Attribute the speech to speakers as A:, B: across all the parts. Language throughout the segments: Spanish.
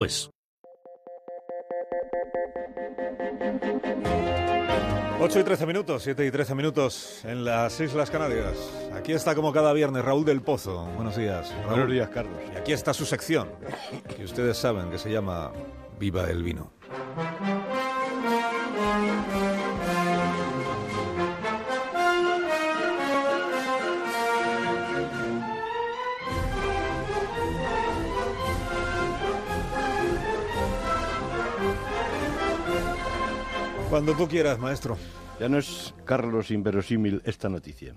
A: Pues.
B: 8 y 13 minutos, 7 y 13 minutos en las Islas Canarias. Aquí está como cada viernes Raúl del Pozo. Buenos días. Raúl.
C: Buenos días, Carlos.
B: Y aquí está su sección, que ustedes saben que se llama Viva el Vino. Cuando tú quieras, maestro.
C: Ya no es, Carlos, inverosímil esta noticia.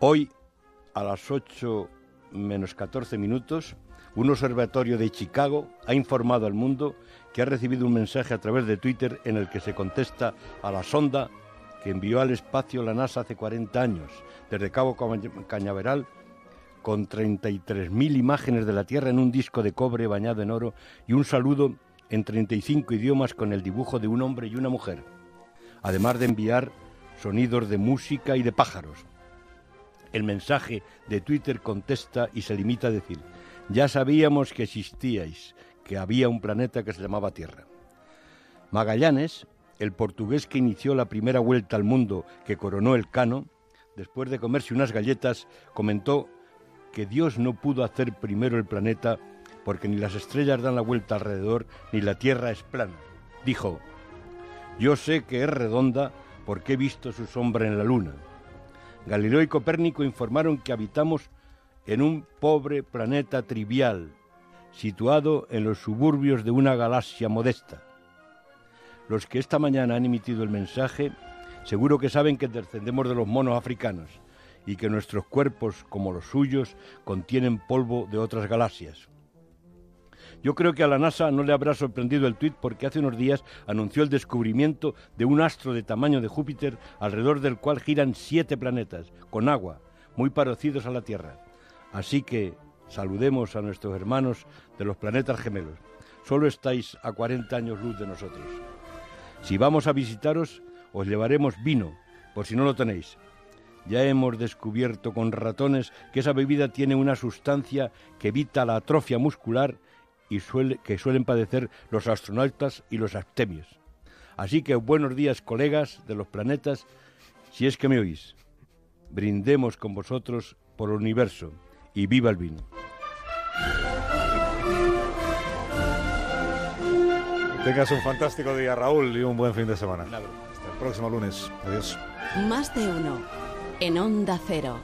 C: Hoy, a las 8 menos 14 minutos, un observatorio de Chicago ha informado al mundo que ha recibido un mensaje a través de Twitter en el que se contesta a la sonda que envió al espacio la NASA hace 40 años, desde Cabo Cañaveral, con 33.000 imágenes de la Tierra en un disco de cobre bañado en oro y un saludo en 35 idiomas con el dibujo de un hombre y una mujer, además de enviar sonidos de música y de pájaros. El mensaje de Twitter contesta y se limita a decir, ya sabíamos que existíais, que había un planeta que se llamaba Tierra. Magallanes, el portugués que inició la primera vuelta al mundo que coronó el cano, después de comerse unas galletas, comentó que Dios no pudo hacer primero el planeta porque ni las estrellas dan la vuelta alrededor ni la Tierra es plana. Dijo, yo sé que es redonda porque he visto su sombra en la Luna. Galileo y Copérnico informaron que habitamos en un pobre planeta trivial, situado en los suburbios de una galaxia modesta. Los que esta mañana han emitido el mensaje seguro que saben que descendemos de los monos africanos y que nuestros cuerpos, como los suyos, contienen polvo de otras galaxias. Yo creo que a la NASA no le habrá sorprendido el tuit porque hace unos días anunció el descubrimiento de un astro de tamaño de Júpiter alrededor del cual giran siete planetas, con agua, muy parecidos a la Tierra. Así que saludemos a nuestros hermanos de los planetas gemelos. Solo estáis a 40 años luz de nosotros. Si vamos a visitaros, os llevaremos vino, por si no lo tenéis. Ya hemos descubierto con ratones que esa bebida tiene una sustancia que evita la atrofia muscular y que suelen padecer los astronautas y los astemios. Así que buenos días, colegas de los planetas, si es que me oís. Brindemos con vosotros por el universo y viva el vino.
B: Tengas un fantástico día, Raúl, y un buen fin de semana. Hasta el próximo lunes. Adiós.
D: Más de uno en Onda Cero.